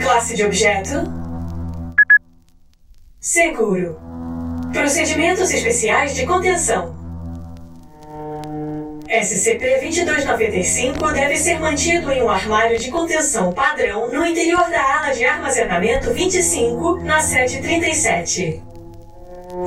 Classe de objeto: Seguro. Procedimentos especiais de contenção. SCP-2295 deve ser mantido em um armário de contenção padrão no interior da ala de armazenamento 25, na sede 37.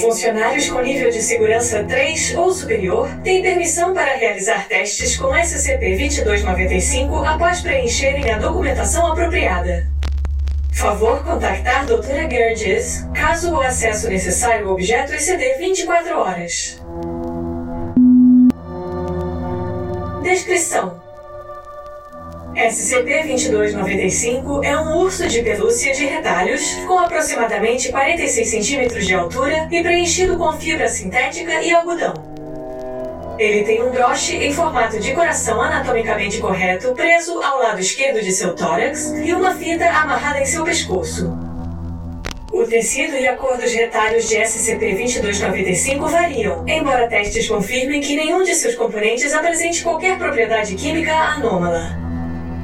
Funcionários com nível de segurança 3 ou superior têm permissão para realizar testes com SCP-2295 após preencherem a documentação apropriada. Favor contactar Dra. Gerges caso o acesso necessário ao objeto exceder 24 horas. Descrição: SCP-2295 é um urso de pelúcia de retalhos com aproximadamente 46 centímetros de altura e preenchido com fibra sintética e algodão. Ele tem um broche em formato de coração anatomicamente correto preso ao lado esquerdo de seu tórax e uma fita amarrada em seu pescoço. O tecido e a cor dos retalhos de SCP-2295 variam, embora testes confirmem que nenhum de seus componentes apresente qualquer propriedade química anômala.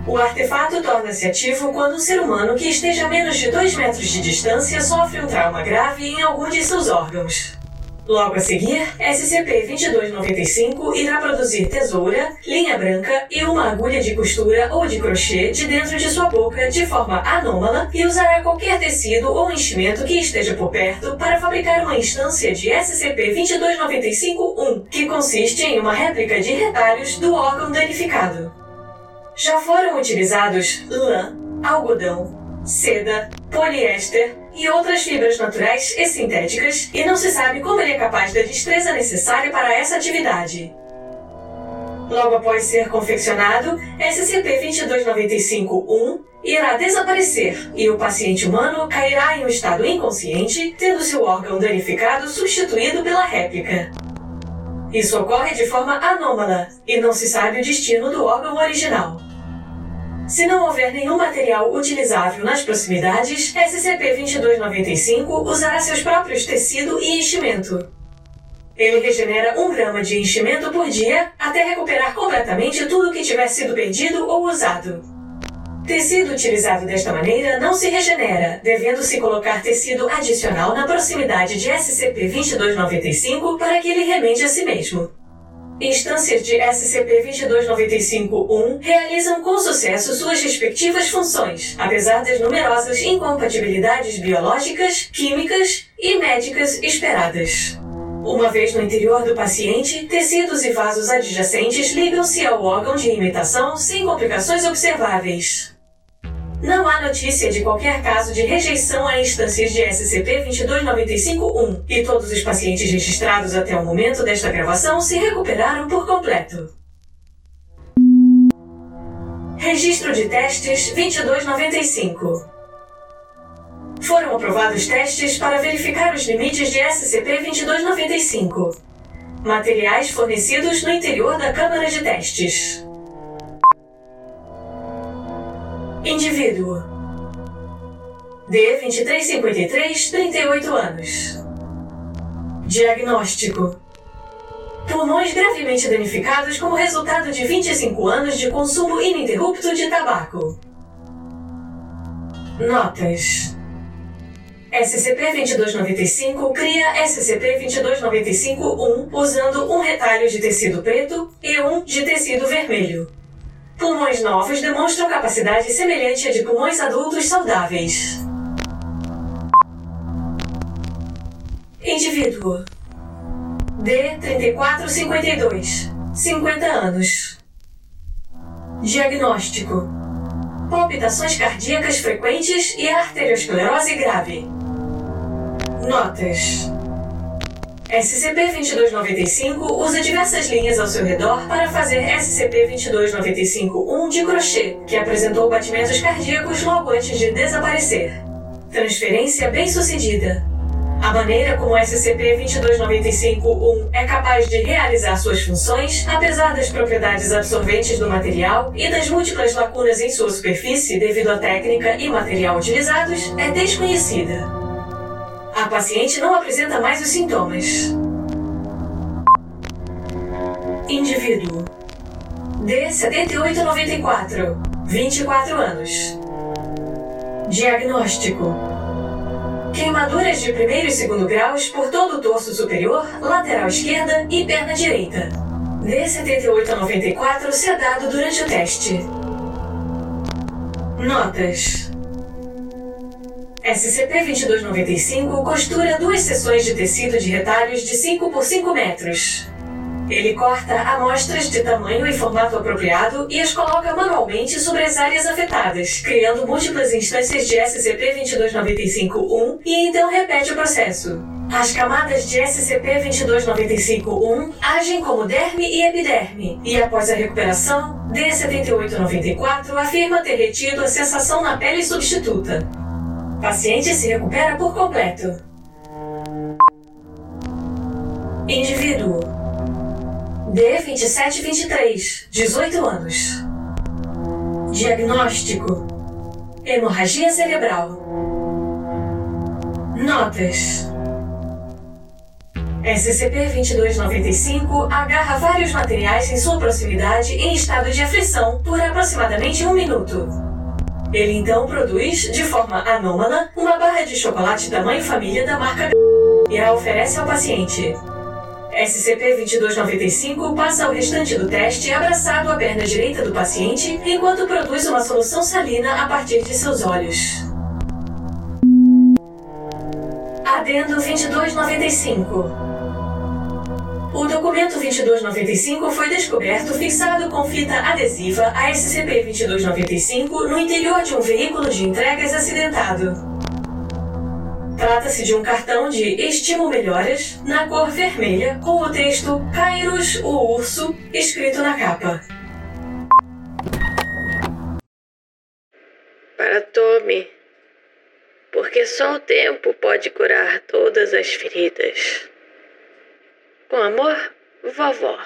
O artefato torna-se ativo quando um ser humano que esteja a menos de 2 metros de distância sofre um trauma grave em algum de seus órgãos. Logo a seguir, SCP-2295 irá produzir tesoura, linha branca e uma agulha de costura ou de crochê de dentro de sua boca de forma anômala e usará qualquer tecido ou enchimento que esteja por perto para fabricar uma instância de SCP-2295-1, que consiste em uma réplica de retalhos do órgão danificado. Já foram utilizados lã, algodão, seda, poliéster e outras fibras naturais e sintéticas, e não se sabe como ele é capaz da destreza necessária para essa atividade. Logo após ser confeccionado, SCP-2295-1 irá desaparecer e o paciente humano cairá em um estado inconsciente, tendo seu órgão danificado substituído pela réplica. Isso ocorre de forma anômala e não se sabe o destino do órgão original. Se não houver nenhum material utilizável nas proximidades, SCP-2295 usará seus próprios tecido e enchimento. Ele regenera um grama de enchimento por dia até recuperar completamente tudo que tiver sido perdido ou usado. Tecido utilizado desta maneira não se regenera, devendo-se colocar tecido adicional na proximidade de SCP-2295 para que ele remende a si mesmo. Instâncias de SCP-2295-1 realizam com sucesso suas respectivas funções, apesar das numerosas incompatibilidades biológicas, químicas e médicas esperadas. Uma vez no interior do paciente, tecidos e vasos adjacentes ligam-se ao órgão de imitação sem complicações observáveis. Não há notícia de qualquer caso de rejeição a instâncias de SCP-2295-1 e todos os pacientes registrados até o momento desta gravação se recuperaram por completo. Registro de testes 2295 Foram aprovados testes para verificar os limites de SCP-2295. Materiais fornecidos no interior da Câmara de Testes. Indivíduo D2353, 38 anos. Diagnóstico: Pulmões gravemente danificados como resultado de 25 anos de consumo ininterrupto de tabaco. Notas: SCP-2295 cria SCP-2295-1 usando um retalho de tecido preto e um de tecido vermelho. Pulmões novos demonstram capacidade semelhante à de pulmões adultos saudáveis. Indivíduo D3452, 50 anos. Diagnóstico: palpitações cardíacas frequentes e arteriosclerose grave. Notas: SCP-2295 usa diversas linhas ao seu redor para fazer SCP-2295-1 de crochê, que apresentou batimentos cardíacos logo antes de desaparecer. Transferência bem sucedida. A maneira como o SCP-2295-1 é capaz de realizar suas funções, apesar das propriedades absorventes do material e das múltiplas lacunas em sua superfície devido à técnica e material utilizados, é desconhecida. A paciente não apresenta mais os sintomas. Indivíduo D7894, 24 anos. Diagnóstico: Queimaduras de primeiro e segundo graus por todo o torso superior, lateral esquerda e perna direita. D78 a 94 sedado durante o teste. Notas: SCP-2295 costura duas seções de tecido de retalhos de 5 por 5 metros. Ele corta amostras de tamanho e formato apropriado e as coloca manualmente sobre as áreas afetadas, criando múltiplas instâncias de SCP-2295-1 e então repete o processo. As camadas de SCP-2295-1 agem como derme e epiderme, e após a recuperação, D-7894 afirma ter retido a sensação na pele substituta. Paciente se recupera por completo. Indivíduo D2723, 18 anos. Diagnóstico: Hemorragia cerebral. Notas: SCP-2295 agarra vários materiais em sua proximidade em estado de aflição por aproximadamente um minuto. Ele então produz, de forma anômala, uma barra de chocolate tamanho família da marca e a oferece ao paciente. SCP-2295 passa o restante do teste abraçado à perna direita do paciente enquanto produz uma solução salina a partir de seus olhos. Adendo 2295 o documento 2295 foi descoberto fixado com fita adesiva a SCP-2295 no interior de um veículo de entregas acidentado. Trata-se de um cartão de Estimo Melhoras na cor vermelha com o texto Kairos, o urso, escrito na capa. Para Tommy, porque só o tempo pode curar todas as feridas. Com amor, vovó.